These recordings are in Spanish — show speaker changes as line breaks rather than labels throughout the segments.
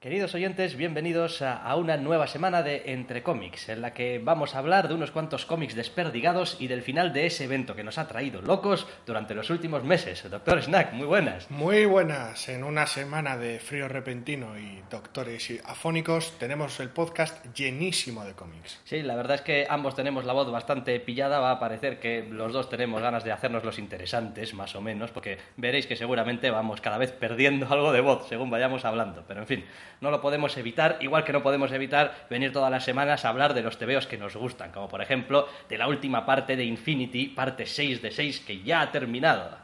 Queridos oyentes, bienvenidos a, a una nueva semana de Entre Cómics, en la que vamos a hablar de unos cuantos cómics desperdigados y del final de ese evento que nos ha traído locos durante los últimos meses. Doctor Snack, muy buenas.
Muy buenas. En una semana de frío repentino y doctores afónicos tenemos el podcast llenísimo de cómics.
Sí, la verdad es que ambos tenemos la voz bastante pillada. Va a parecer que los dos tenemos ganas de hacernos los interesantes, más o menos, porque veréis que seguramente vamos cada vez perdiendo algo de voz según vayamos hablando. Pero en fin, no lo podemos evitar, igual que no podemos evitar venir todas las semanas a hablar de los tebeos que nos gustan, como por ejemplo de la última parte de Infinity, parte 6 de 6, que ya ha terminado.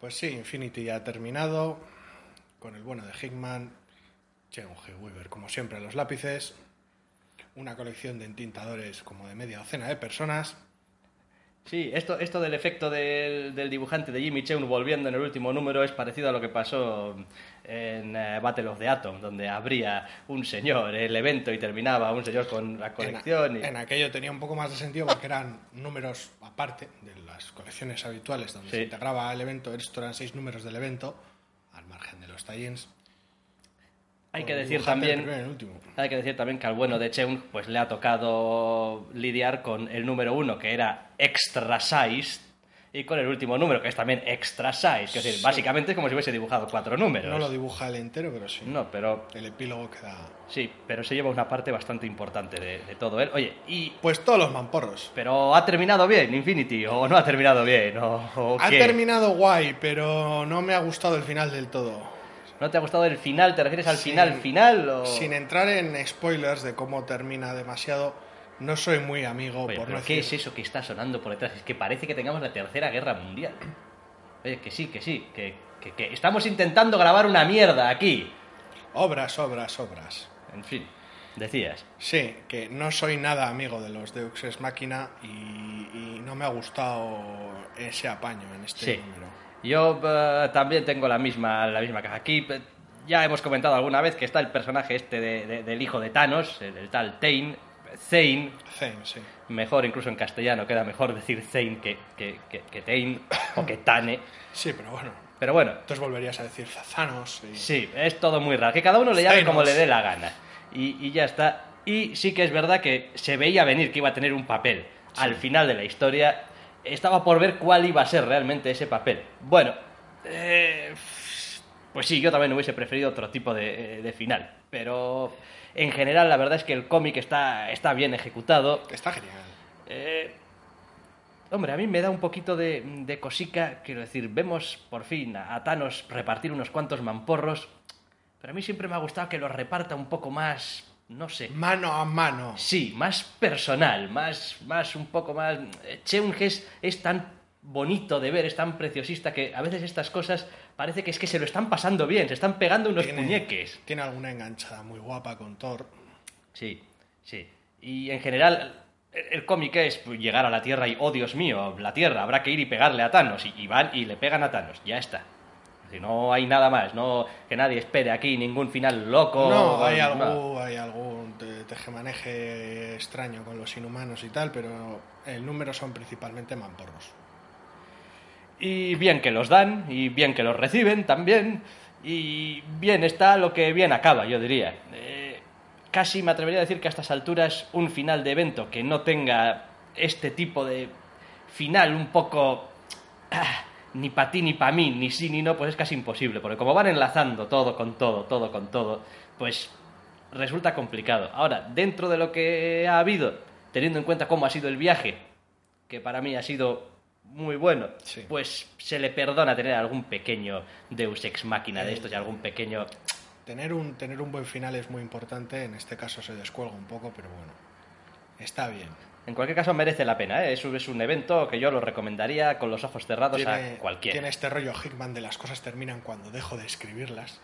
Pues sí, Infinity ya ha terminado, con el bueno de Hickman, Chen G. Weaver, como siempre, los lápices, una colección de entintadores como de media docena de personas.
Sí, esto, esto del efecto del, del dibujante de Jimmy Cheung volviendo en el último número es parecido a lo que pasó en eh, Battle of the Atom, donde abría un señor el evento y terminaba un señor con la colección.
En,
y-
en aquello tenía un poco más de sentido porque eran números aparte de las colecciones habituales donde
Sí.
se integraba el evento. Estos eran seis números del evento, al margen de los tie-ins.
Hay que decir también... Hay que decir también que al bueno de Cheung pues le ha tocado lidiar con el número uno que era extra size y con el último número que es también extra size, es decir,
Sí.
básicamente es como si hubiese dibujado cuatro números.
No lo dibuja el entero, pero sí.
No, pero
El epílogo queda.
sí, pero se lleva una parte bastante importante de, de todo él. Oye, y
Pues todos los mamporros.
pero ha terminado bien Infinity o no ha terminado bien o, o
Ha
qué?
terminado guay, pero no me ha gustado el final del todo.
¿No te ha gustado el final? ¿Te refieres al
Sin-
final final o
Sin entrar en spoilers de cómo termina demasiado, no soy muy amigo,
Oye,
por
pero
no
¿qué es eso que está sonando por detrás? Es que parece que tengamos la tercera guerra mundial. Oye, que sí, que sí, que, que- que estamos intentando grabar una mierda aquí.
Obras, obras, obras.
En fin, decías.
Sí, que no soy nada amigo de los Deux y, y no me ha gustado ese apaño en este
Sí.
número.
Yo eh, también tengo la misma, la misma caja. Aquí eh, ya hemos comentado alguna vez que está el personaje este de- de- del hijo de Thanos, el, el tal Tain, Zane,
Zane, sí.
mejor incluso en castellano, queda mejor decir Zane que, que, que, que Tain o que Tane.
Sí, pero bueno.
Pero bueno,
Entonces volverías a decir Zazanos. Y...
Sí, es todo muy raro. Que cada uno le llame como le dé la gana. Y, y ya está. Y sí que es verdad que se veía venir que iba a tener un papel. Al final de la historia estaba por ver cuál iba a ser realmente ese papel. Bueno, eh, pues sí, yo también hubiese preferido otro tipo de, eh, de final. Pero en general la verdad es que el cómic está, está bien ejecutado.
Está genial.
Eh, hombre, a mí me da un poquito de, de cosica, quiero decir, vemos por fin a, a Thanos repartir unos cuantos mamporros, pero a mí siempre me ha gustado que los reparta un poco más, no sé,
Mano a mano.
sí, más personal, más, más un poco más... eh, Cheung es, es tan bonito de ver, es tan preciosista que a veces estas cosas parece que es que se lo están pasando bien, se están pegando unos
Tiene-
puñeques.
Tiene alguna enganchada muy guapa con Thor.
Sí, sí. Y en general, el, el cómic es llegar a la Tierra y, oh Dios mío, la Tierra, habrá que ir y pegarle a Thanos. Y, y van y le pegan a Thanos, ya está. Decir, no hay nada más, no que nadie espere aquí ningún final loco.
No, hay,
no.
algo, hay algún te- tejemaneje extraño con los inhumanos y tal, pero el número son principalmente mamporros.
Y bien que los dan, y bien que los reciben también, y bien está lo que bien acaba, yo diría. Eh, casi me atrevería a decir que a estas alturas un final de evento que no tenga este tipo de final un poco... ah, ni para ti, ni para mí, ni sí, ni no, pues es casi imposible, porque como van enlazando todo con todo, todo con todo, pues resulta complicado. Ahora, dentro de lo que ha habido, teniendo en cuenta cómo ha sido el viaje, que para mí ha sido muy bueno,
Sí.
pues se le perdona tener algún pequeño Deus ex máquina de estos y algún pequeño...
Tener un, tener un buen final es muy importante, en este caso se descuelga un poco, pero bueno, está bien.
En cualquier caso merece la pena, ¿eh? es, un- es un evento que yo lo recomendaría con los ojos cerrados
Tiene,
a cualquiera.
tiene este rollo Hickman de las cosas terminan cuando dejo de escribirlas.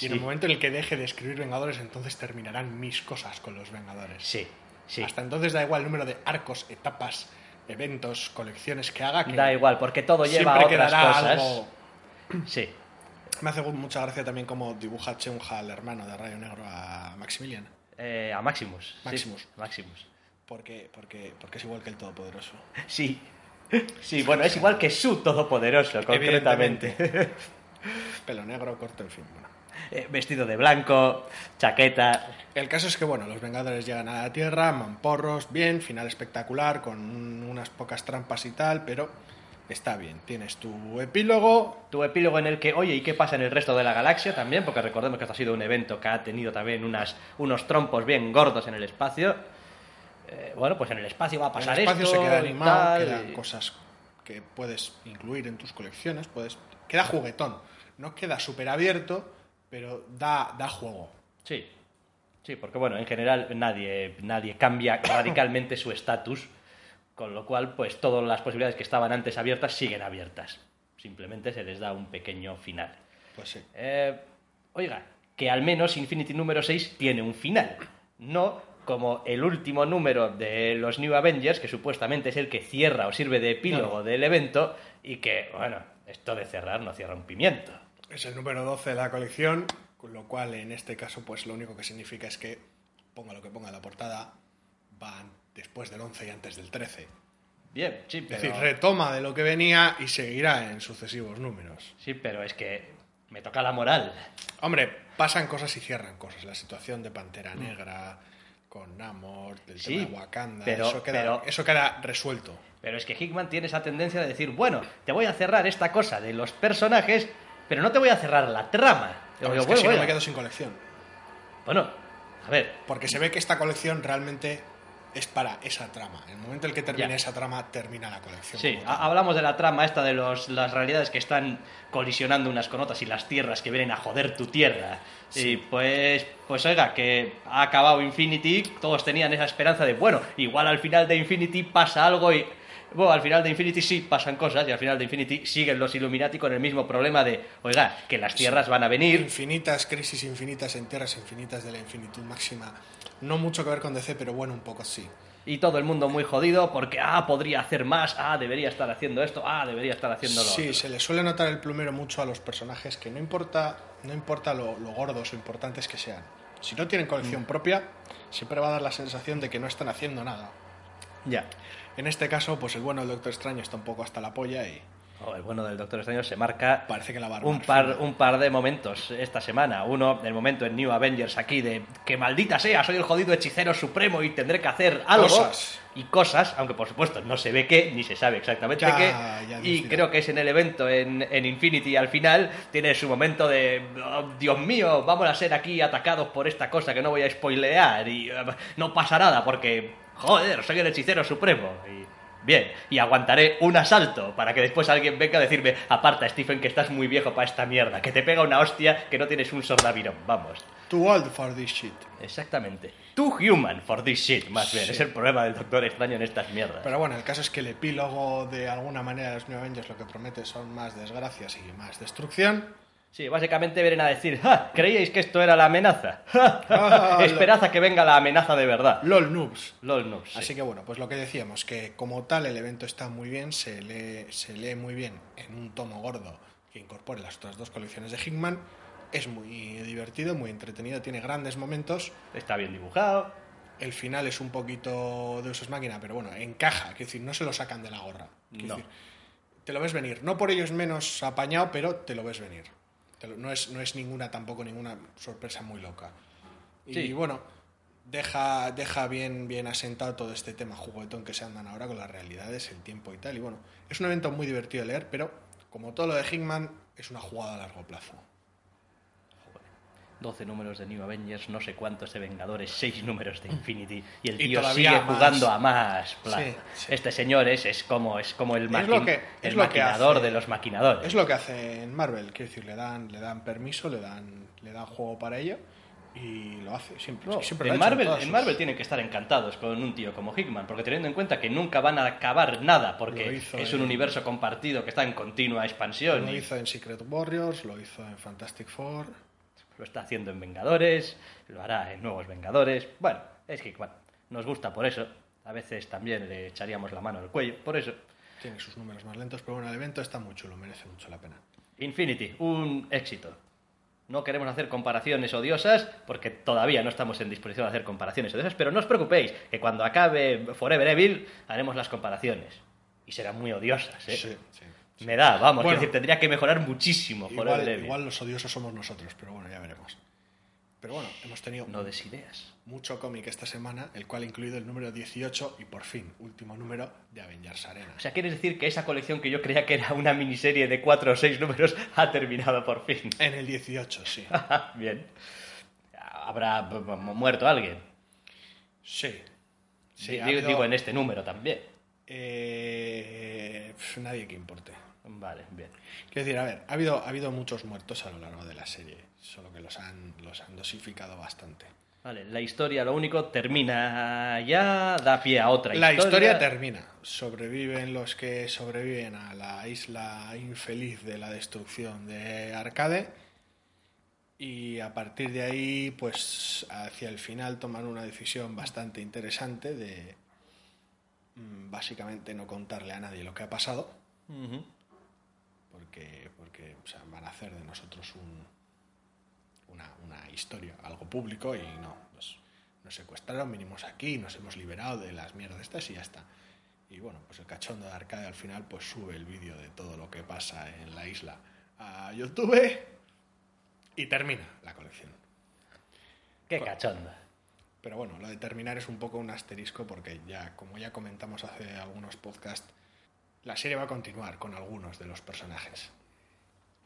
Y en
Sí.
el momento en el que deje de escribir Vengadores, entonces terminarán mis cosas con los Vengadores.
Sí, sí.
Hasta entonces da igual el número de arcos, etapas, eventos, colecciones que haga. Que
Da igual, porque todo lleva a otras cosas.
algo-
Sí,
Me hace mucha gracia también como dibuja Cheunja al hermano de Rayo Negro a Maximilian.
Eh, a Maximus. sí,
Maximus. Porque, porque, porque es igual que el Todopoderoso.
Sí. Sí, bueno, es igual que su todopoderoso, concretamente.
Pelo negro, corto, en fin. Bueno.
eh, vestido de blanco, chaqueta.
El caso es que, bueno, los Vengadores llegan a la Tierra, mamporros, bien, final espectacular, con unas pocas trampas y tal, pero está bien. Tienes tu epílogo.
Tu epílogo en el que, oye, ¿y qué pasa en el resto de la galaxia también? Porque recordemos que esto ha sido un evento que ha tenido también unas, unos trompos bien gordos en el espacio. Eh, bueno, pues en el espacio va a pasar
el espacio
esto
se queda animado,
tal,
quedan
y-
cosas que puedes incluir en tus colecciones, puedes queda juguetón. No queda súper abierto, pero da, da juego.
Sí, sí, porque bueno, en general nadie, nadie cambia radicalmente su estatus, con lo cual, pues todas las posibilidades que estaban antes abiertas siguen abiertas. Simplemente se les da un pequeño final.
Pues sí.
Eh, oiga, que al menos Infinity número 6 tiene un final. No como el último número de los New Avengers, que supuestamente es el que cierra o sirve de epílogo
No.
del evento, y que, bueno, esto de cerrar no cierra un pimiento.
Es el número 12 de la colección, con lo cual en este caso pues lo único que significa es que, ponga lo que ponga en la portada, van después del 11 y antes del 13.
Bien, sí,
Es
pero...
decir, retoma de lo que venía y seguirá en sucesivos números.
Sí, pero es que me toca la moral.
Hombre, pasan cosas y cierran cosas. La situación de Pantera Negra con Namor, del.
Sí,
tema de Wakanda,
pero-
eso, queda,
pero-
eso queda resuelto.
Pero es que Hickman tiene esa tendencia de decir, bueno, te voy a cerrar esta cosa de los personajes, pero no te voy a cerrar la trama.
Pero es que
bueno,
si no me quedo sin colección.
Bueno, a ver,
Porque se ve que esta colección realmente es para esa trama. En el momento en el que termine
Ya.
esa trama, termina la colección.
sí, hablamos de la trama esta de los, las realidades que están colisionando unas con otras y las tierras que vienen a joder tu tierra. Y pues, pues oiga, que ha acabado Infinity, todos tenían esa esperanza de, bueno, igual al final de Infinity pasa algo y... Bueno, al final de Infinity sí pasan cosas y al final de Infinity siguen los Illuminati con el mismo problema de, oiga, que las tierras van a venir,
Infinitas crisis infinitas en tierras infinitas de la infinitud máxima. No mucho que ver con DC, pero bueno, un poco sí.
y todo el mundo muy jodido porque, ah, podría hacer más, ah, debería estar haciendo esto, ah, debería estar haciendo lo
Sí,
otro.
se le suele notar el plumero mucho a los personajes que no importa, no importa lo, lo gordos o importantes que sean. Si no tienen
Mm.
colección propia, siempre va a dar la sensación de que no están haciendo nada.
Ya.
En este caso, pues el bueno del Doctor Extraño está un poco hasta la polla y
Oh, el bueno del Doctor Extraño se marca
parece que la va a
un par, un par de momentos esta semana. Uno, el momento en New Avengers aquí de que maldita sea, soy el jodido hechicero supremo y tendré que hacer algo.
Cosas.
Y cosas, aunque por supuesto no se ve qué, ni se sabe exactamente
Ya,
qué.
ya
y
dirá.
creo que es en el evento en, en Infinity al final, tiene su momento de, "Oh, Dios mío, vamos a ser aquí atacados por esta cosa que no voy a spoilear y eh, no pasa nada porque, joder, soy el hechicero supremo. Y, Bien, y aguantaré un asalto para que después alguien venga a decirme, aparta Stephen que estás muy viejo para esta mierda, que te pega una hostia que no tienes un sordavirón, vamos.
Too old for this shit.
Exactamente. Too human for this shit, más bien.
Sí.
Es el problema del Doctor Extraño en estas mierdas.
Pero bueno, el caso es que el epílogo de alguna manera de los New Avengers lo que promete son más desgracias y más destrucción.
Sí, básicamente vienen a decir, ¡Ja! ¿creíais que esto era la amenaza? ¡Ja!
Ah,
Esperad a que venga la amenaza de verdad.
LOL noobs.
LOL no, sí.
Así que bueno, pues lo que decíamos, que como tal el evento está muy bien, se lee, se lee muy bien en un tomo gordo que incorpore las otras dos colecciones de Hickman. Es muy divertido, muy entretenido, tiene grandes momentos.
Está bien dibujado.
El final es un poquito de usos máquina, pero bueno, encaja, es decir, no se lo sacan de la gorra.
No.
decir, te lo ves venir. No por ello es menos apañado, pero te lo ves venir. No, es, no es ninguna, tampoco ninguna sorpresa muy loca. Y
Sí.
bueno, deja, deja bien, bien asentado todo este tema juguetón que se andan ahora con las realidades, el tiempo y tal. Y bueno, es un evento muy divertido de leer, pero como todo lo de Hickman, es una jugada a largo plazo.
12 números de New Avengers, no sé cuántos de Vengadores, 6 números de Infinity. Y el tío sigue
más.
jugando a más.
Sí, sí.
Este señor es, es como, es como el, maqui-
que-
maquinador
hace-
de los maquinadores.
Es lo que hace en Marvel, quiero decir, le dan, le dan permiso, le dan, le dan juego para ello y lo hace siempre.
No, en, Marvel, en
sus-
Marvel tienen que estar encantados con un tío como Hickman, porque teniendo en cuenta que nunca van a acabar nada, porque es
en-
un universo compartido que está en continua expansión
Lo
y
hizo en Secret Warriors, lo hizo en Fantastic Four.
Lo está haciendo en Vengadores, lo hará en Nuevos Vengadores. Bueno, es Hickman, nos gusta por eso. A veces también le echaríamos la mano al cuello, por eso.
Tiene sus números más lentos, pero bueno, el evento está muy chulo, merece mucho la pena.
Infinity, un éxito. No queremos hacer comparaciones odiosas porque todavía no estamos en disposición de hacer comparaciones odiosas, pero no os preocupéis, que cuando acabe Forever Evil haremos las comparaciones. Y serán muy odiosas, ¿eh?
Sí, sí.
Me da, vamos,
Bueno.
es decir, tendría que mejorar muchísimo
Igual,
el Levi.
igual los odiosos somos nosotros, pero bueno, ya veremos. Pero bueno, hemos tenido
No des ideas.
mucho cómic esta semana, el cual ha incluido el número 18 y por fin, último número de Avengers Arena.
O sea, ¿quieres decir que esa colección que yo creía que era una miniserie de cuatro o seis números ha terminado por fin?
En el 18, sí.
Bien. ¿Habrá muerto alguien?
Sí. Sí,
Di-
ha
digo,
habido-
digo en este número también.
Eh, nadie que importe.
Vale, bien.
Quiero decir, a ver, ha habido, ha habido muchos muertos a lo largo de la serie, solo que los han, los han dosificado bastante.
Vale, la historia, lo único, termina ya, da pie a otra
La
historia.
historia termina. Sobreviven los que sobreviven a la isla infeliz de la destrucción de Arcade. Y a partir de ahí, pues hacia el final toman una decisión bastante interesante de mm, básicamente no contarle a nadie lo que ha pasado.
Ujú.
Porque, porque o sea, van a hacer de nosotros un, una, una historia, algo público y no, pues nos secuestraron, vinimos aquí, nos hemos liberado de las mierdas estas y ya está. Y bueno, pues el cachondo de Arcade al final pues sube el vídeo de todo lo que pasa en la isla a YouTube y termina la colección.
Qué cachonda.
Pero bueno, lo de terminar es un poco un asterisco porque ya, como ya comentamos hace algunos podcasts, la serie va a continuar con algunos de los personajes.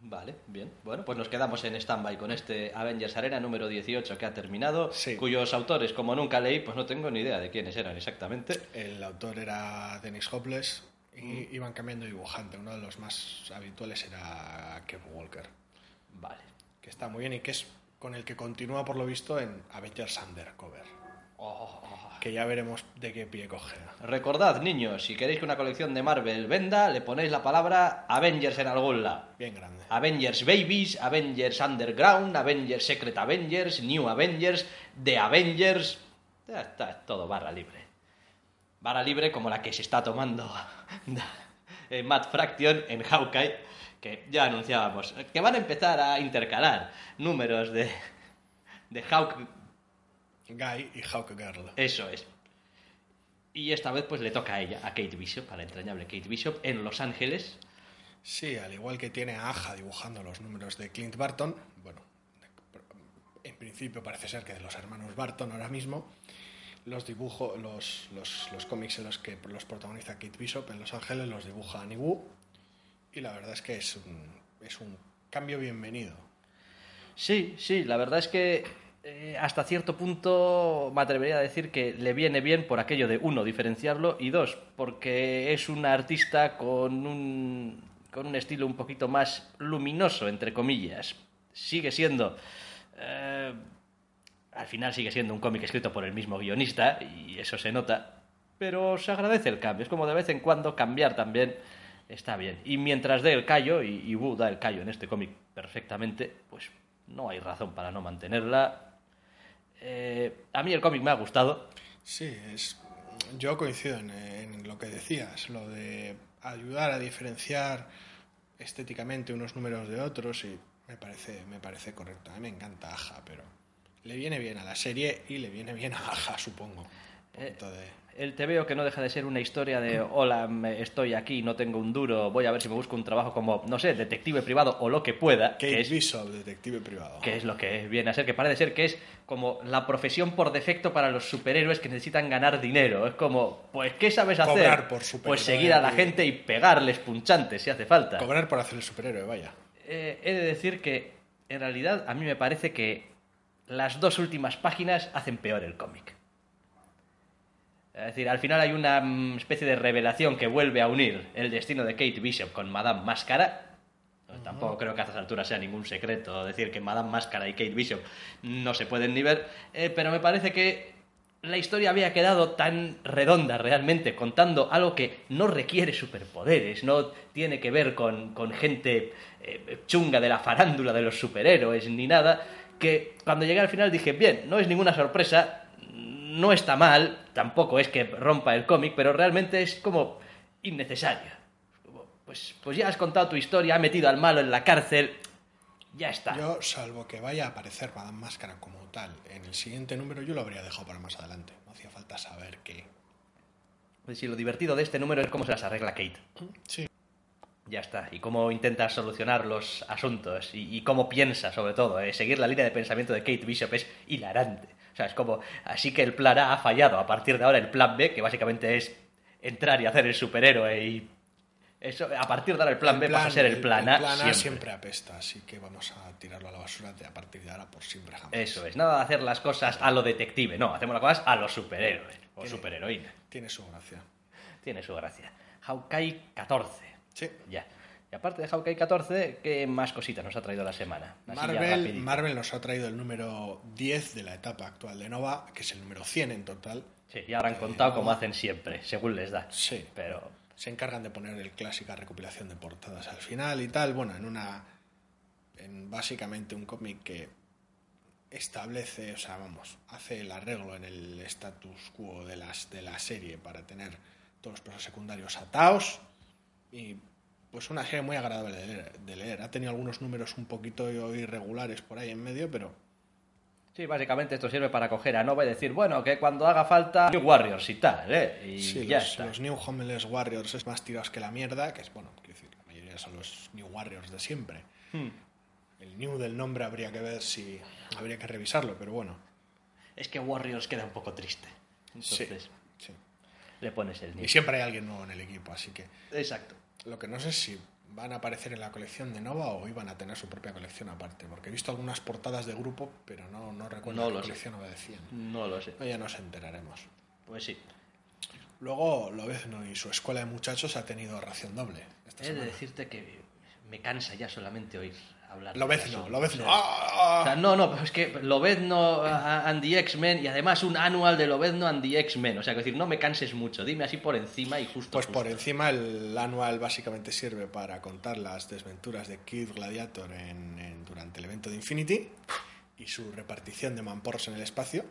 Vale, bien. Bueno, pues nos quedamos en stand-by con este Avengers Arena número 18 que ha terminado,
Sí.
cuyos autores, como nunca leí, pues no tengo ni idea de quiénes eran exactamente.
El autor era Dennis Hopeless y iban cambiando dibujante. Uno de los más habituales era Kev Walker,
Vale.
que está muy bien y que es con el que continúa por lo visto en Avengers Undercover,
Oh.
Que ya veremos de qué pie coge.
Recordad, niños, si queréis que una colección de Marvel venda, le ponéis la palabra Avengers en algún lado.
Bien grande.
Avengers Babies, Avengers Underground, Avengers Secret Avengers, New Avengers, The Avengers. Ya está es todo barra libre. Barra libre como la que se está tomando Matt Fraction en Hawkeye, que ya anunciábamos, que van a empezar a intercalar números de, de Hawk.
Guy y Hawk Girl.
Eso es. Y esta vez pues le toca a ella, a Kate Bishop, a la entrañable Kate Bishop, en Los Ángeles.
Sí, al igual que tiene a Aja dibujando los números de Clint Barton, bueno, en principio parece ser que de los hermanos Barton ahora mismo, los dibujo, los, los, los cómics en los que los protagoniza Kate Bishop en Los Ángeles los dibuja Annie Wu, y la verdad es que es un, es un cambio bienvenido.
Sí, sí, la verdad es que eh, hasta cierto punto me atrevería a decir que le viene bien por aquello de, uno, diferenciarlo y dos, porque es una artista con un, con un estilo un poquito más luminoso, entre comillas. Sigue siendo... eh, al final sigue siendo un cómic escrito por el mismo guionista y eso se nota, pero se agradece el cambio. Es como de vez en cuando cambiar también está bien. Y mientras dé el callo, y, y Wu da el callo en este cómic perfectamente, pues no hay razón para no mantenerla. Eh, a mí el cómic me ha gustado.
Sí, es, yo coincido en, en lo que decías, lo de ayudar a diferenciar estéticamente unos números de otros y me parece, me parece correcto. A mí me encanta Aja, pero le viene bien a la serie y le viene bien a Aja, supongo. De...
El te veo que no deja de ser una historia de hola, me- estoy aquí, no tengo un duro, voy a ver si me busco un trabajo como, no sé, detective privado o lo que pueda, que es,
Bishop, detective privado.
que es lo que viene a ser, que parece ser que es como la profesión por defecto para los superhéroes que necesitan ganar dinero. Es como, pues, ¿qué sabes hacer?
Cobrar por superhéroe.
Pues seguir a la gente y pegarles punchantes si hace falta.
Cobrar por hacer el superhéroe, vaya.
Eh, he de decir que, en realidad, a mí me parece que las dos últimas páginas hacen peor el cómic. Es decir, al final hay una mm, especie de revelación que vuelve a unir el destino de Kate Bishop con Madame Máscara. Pues Tampoco creo que a estas alturas sea ningún secreto decir que Madame Máscara y Kate Bishop no se pueden ni ver, eh, pero me parece que la historia había quedado tan redonda realmente, contando algo que no requiere superpoderes, no tiene que ver con, con gente eh, chunga de la farándula de los superhéroes ni nada, que cuando llegué al final dije, bien, no es ninguna sorpresa, no está mal, tampoco es que rompa el cómic, pero realmente es como innecesario. Pues, pues ya has contado tu historia, has metido al malo en la cárcel, ya está.
Yo, salvo que vaya a aparecer Madame Máscara como tal en el siguiente número, yo lo habría dejado para más adelante. No hacía falta saber qué.
Pues si lo divertido de este número es cómo se las arregla Kate.
Sí.
Ya está. Y cómo intenta solucionar los asuntos y, y cómo piensa, sobre todo. ¿eh? Seguir la línea de pensamiento de Kate Bishop es hilarante. O sea, es como, así que el plan A ha fallado. A partir de ahora, el plan B, que básicamente es entrar y hacer el superhéroe y. Eso, a partir de ahora, el plan B pasa a ser el plan A.
El plan A
siempre.
siempre apesta, así que vamos a tirarlo a la basura de a partir de ahora por siempre jamás.
Eso es, nada de hacer las cosas a lo detective, no, hacemos las cosas a lo superhéroe o
Tiene-
superheroína.
Tiene su gracia.
Tiene su gracia. Hawkeye 14.
Sí.
Ya. Y aparte de Hawkeye 14, ¿qué más cositas nos ha traído la semana? Así
Marvel. Marvel nos ha traído el número 10 de la etapa actual de Nova, que es el número 100 en total.
Sí, ya habrán contado como hacen siempre, según les da.
Sí.
Pero
Se encargan de poner el clásica recopilación de portadas al final y tal. Bueno, en una. En básicamente un cómic que establece, o sea, vamos, hace el arreglo en el status quo de, las, de la serie para tener todos los personajes secundarios atados. Y pues una serie muy agradable de leer, de leer. Ha tenido algunos números un poquito irregulares por ahí en medio, pero
sí, básicamente esto sirve para coger a Nova y decir, bueno, que cuando haga falta New Warriors y tal, ¿eh? Y
Sí,
ya
los,
está.
los New Homeless Warriors es más tirados que la mierda, que es bueno, quiero decir, la mayoría son los New Warriors de siempre.
Hmm.
El New del nombre habría que ver si habría que revisarlo, pero bueno.
Es que Warriors queda un poco triste. Entonces,
sí.
le pones el
Y
nivel.
siempre hay alguien nuevo en el equipo, así que
Exacto.
Lo que no sé es si van a aparecer en la colección de Nova o iban a tener su propia colección aparte, porque he visto algunas portadas de grupo, pero no, no recuerdo
No
qué
lo
colección obedecían.
No lo sé.
No, ya nos enteraremos.
Pues sí.
Luego, Lobezno y su escuela de muchachos ha tenido ración doble esta
He de decirte que me cansa ya solamente oír hablar.
Lobezno. Lobezno. ¡Ah!
o sea, no, no, pero es que Lobezno a- and the X-Men y además un anual de Lobezno and the X-Men. O sea, que decir, no me canses mucho, dime así por encima y justo.
Pues por encima el anual básicamente sirve para contar las desventuras de Kid Gladiator en, en- durante el evento de Infinity y su repartición de mamporros en el espacio.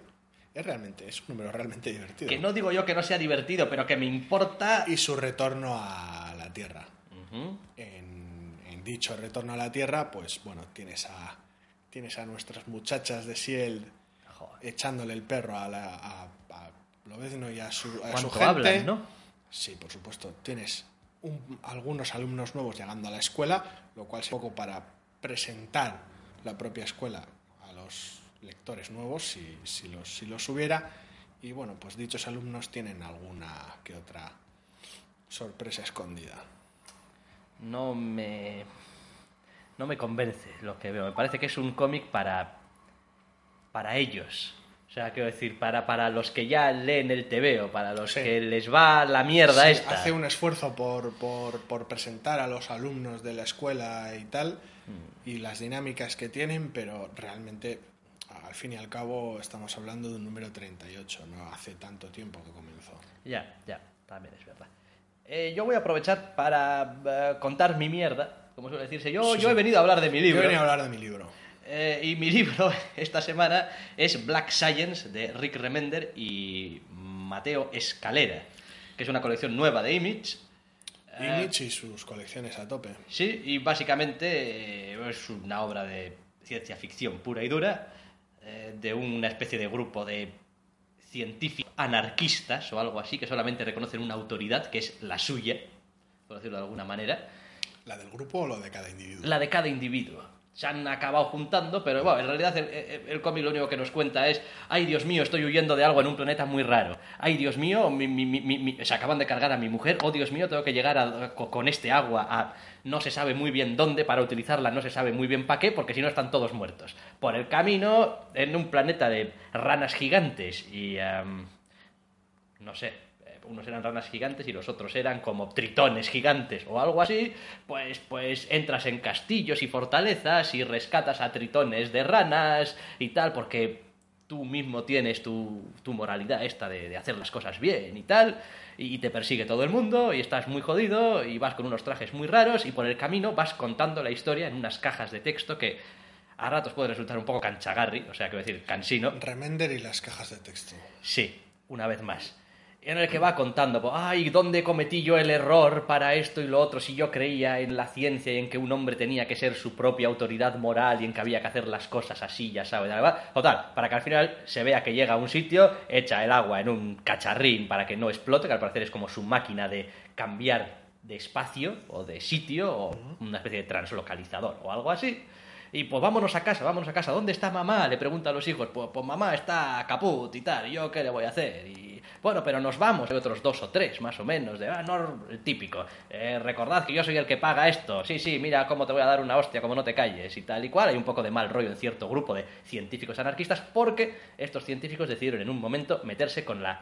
Es realmente, es un número realmente divertido.
Que no digo yo que no sea divertido, pero que me importa.
Y su retorno a la Tierra. En, en dicho retorno a la Tierra, pues bueno, tienes a, tienes a nuestras muchachas de Shield
Joder,
echándole el perro a, la, a, a Lobezno y a su, a su
¿Cuánto
gente.
hablan, no?
Sí, por supuesto. Tienes un- algunos alumnos nuevos llegando a la escuela, lo cual es un poco para presentar la propia escuela a los lectores nuevos, si, si los, si los hubiera. Y bueno, pues dichos alumnos tienen alguna que otra sorpresa escondida.
No me. No me convence lo que veo. Me parece que es un cómic para. para ellos. O sea, quiero decir, para, para los que ya leen el TVO, para los
Sí.
que les va la mierda
Sí,
esta.
Hace un esfuerzo por, por, por presentar a los alumnos de la escuela y tal,
Mm.
y las dinámicas que tienen, pero realmente, al fin y al cabo, estamos hablando de un número 38, no hace tanto tiempo que comenzó.
Ya, ya, también es verdad. Eh, yo voy a aprovechar para eh, contar mi mierda, como suele decirse. Yo,
Sí,
yo
sí.
he venido a hablar de mi
Yo
libro.
venía a hablar de mi libro.
Eh, y mi libro esta semana es Black Science de Rick Remender y Mateo Escalera, que es una colección nueva de Image. Eh,
Image y sus colecciones a tope.
Sí, y básicamente eh, es una obra de ciencia ficción pura y dura, de una especie de grupo de científicos anarquistas o algo así, que solamente reconocen una autoridad, que es la suya, por decirlo de alguna manera,
¿La del grupo o lo de cada individuo?
la de cada individuo. Se han acabado juntando, pero bueno, en realidad el, el- el cómic lo único que nos cuenta es, ay Dios mío, estoy huyendo de algo en un planeta muy raro. Ay Dios mío, mi- se acaban de cargar a mi mujer. Oh Dios mío, tengo que llegar a- con este agua a no se sabe muy bien dónde para utilizarla, no se sabe muy bien para qué, porque si no están todos muertos. Por el camino, en un planeta de ranas gigantes y... am, no sé, eh, unos eran ranas gigantes y los otros eran como tritones gigantes o algo así, pues, pues entras en castillos y fortalezas y rescatas a tritones de ranas y tal, porque tú mismo tienes tu, tu moralidad esta de, de hacer las cosas bien y tal, y te persigue todo el mundo y estás muy jodido y vas con unos trajes muy raros y por el camino vas contando la historia en unas cajas de texto que a ratos puede resultar un poco canchagarri, o sea, quiero decir, cansino.
Remender y las cajas de texto.
Sí, una vez más. En el que va contando, pues, ay, ¿dónde cometí yo el error para esto y lo otro? Si yo creía en la ciencia y en que un hombre tenía que ser su propia autoridad moral y en que había que hacer las cosas así, ya sabes. tal, tal. Total, para que al final se vea que llega a un sitio, echa el agua en un cacharrín para que no explote, que al parecer es como su máquina de cambiar de espacio o de sitio o una especie de translocalizador o algo así. Y pues vámonos a casa, vámonos a casa. ¿Dónde está mamá? Le pregunta a los hijos. Pues, pues mamá está caput y tal. ¿Y yo qué le voy a hacer? Y bueno, pero nos vamos. Hay otros dos o tres, más o menos. De, ah, típico. Eh, recordad que yo soy el que paga esto. Sí, sí, mira cómo te voy a dar una hostia, como no te calles y tal y cual. Hay un poco de mal rollo en cierto grupo de científicos anarquistas porque estos científicos decidieron en un momento meterse con la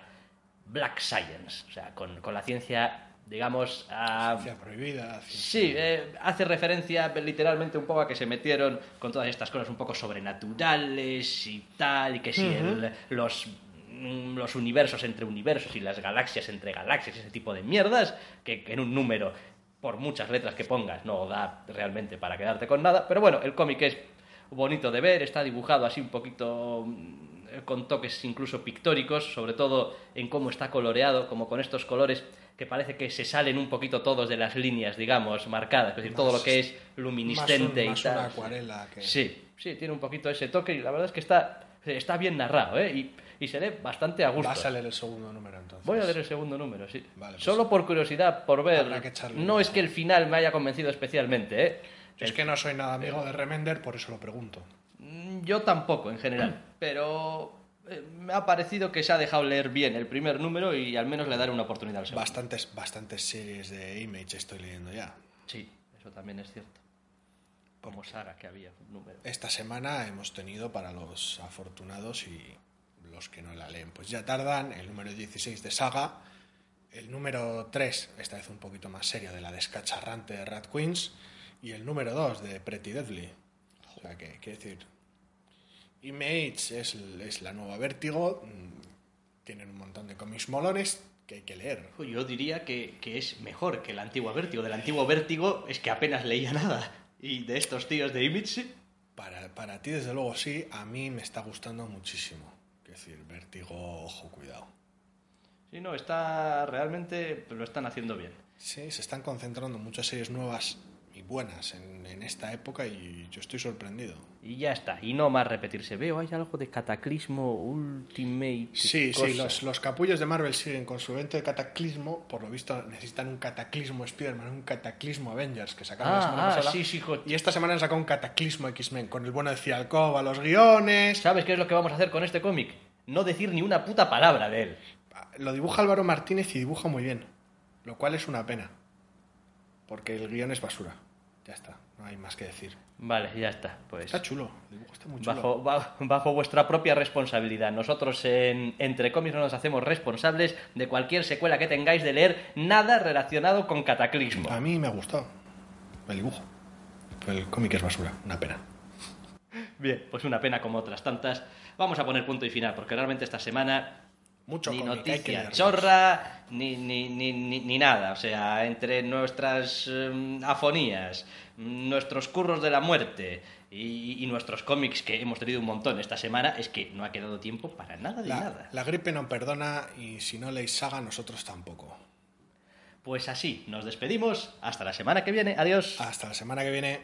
Black Science. O sea, con, con la ciencia digamos, a...
Ciencia prohibida. ciencia-
Sí, eh, hace referencia literalmente un poco a que se metieron con todas estas cosas un poco sobrenaturales y tal, y que si el- los, mm, los universos entre universos y las galaxias entre galaxias, ese tipo de mierdas, que, que en un número, por muchas letras que pongas, no da realmente para quedarte con nada, pero bueno, el cómic es bonito de ver, está dibujado así un poquito mm, con toques incluso pictóricos, sobre todo en cómo está coloreado, como con estos colores que parece que se salen un poquito todos de las líneas, digamos, marcadas, es decir, todo lo que es luminiscente
más,
y
un- más
tal.
una acuarela que...
Sí, sí, tiene un poquito ese toque y la verdad es que está, está bien narrado, ¿eh? Y, y se lee bastante a gusto.
Va a salir el segundo número entonces.
Voy a leer el segundo número, sí.
Vale, pues-
Solo por curiosidad, por ver.
Habrá que echarle
no es que el final me haya convencido especialmente, ¿eh?
Yo es que no soy nada amigo de Remender, por eso lo pregunto.
Mm, Yo tampoco, en general. Pero me ha parecido que se ha dejado leer bien el primer número y al menos le daré una oportunidad al segundo.
Bastantes, bastantes series de Image estoy leyendo ya.
Sí, eso también es cierto. Como saga que había un número.
Esta semana hemos tenido para los afortunados y los que no la leen, pues ya tardan el número 16 de Saga, el número 3, esta vez un poquito más seria, de la descacharrante de Rat Queens, y el número 2 de Pretty Deadly. O sea que, quiero decir, Image es, es la nueva Vértigo, mm, tienen un montón de cómics molones que hay que leer.
Yo diría que, que es mejor que el antiguo Vértigo. Del antiguo Vértigo es que apenas leía nada. Y de estos tíos de Image.
Para, para ti, desde luego, sí, a mí me está gustando muchísimo. Es decir, Vértigo, ojo, cuidado.
Sí, no, está realmente lo están haciendo bien.
Sí, se están concentrando muchas series nuevas y buenas en, en esta época y yo estoy sorprendido.
Y ya está, y no más repetirse. Veo, hay algo de cataclismo Ultimate.
Sí,
cosa.
sí, los, los capullos de Marvel siguen con su evento de cataclismo. Por lo visto necesitan un cataclismo Spider-Man, un cataclismo Avengers que sacaron la semana
Ah, ah,
pasada.
sí,
Y esta semana han sacado un cataclismo X-Men con el bueno de Cialcova, los guiones.
¿Sabes qué es lo que vamos a hacer con este cómic? No decir ni una puta palabra de él.
Lo dibuja Álvaro Martínez y dibuja muy bien, lo cual es una pena. Porque el guion es basura. Ya está, no hay más que decir.
Vale, ya está. Pues
Está chulo, el dibujo está muy chulo.
bajo, ba- bajo vuestra propia responsabilidad. Nosotros en Entre Cómics no nos hacemos responsables de cualquier secuela que tengáis de leer nada relacionado con cataclismo.
A mí me ha gustado el dibujo. El cómic es basura, una pena.
Bien, pues una pena como otras tantas. Vamos a poner punto y final, porque realmente esta semana
Mucho
ni
cómic,
noticia chorra, ni, ni, ni, ni, nada. O sea, entre nuestras em, afonías, nuestros curros de la muerte y, y nuestros cómics que hemos tenido un montón esta semana, es que no ha quedado tiempo para nada de
La,
nada.
la gripe no perdona y si no leéis saga, nosotros tampoco.
Pues así, nos despedimos. Hasta la semana que viene. Adiós.
Hasta la semana que viene.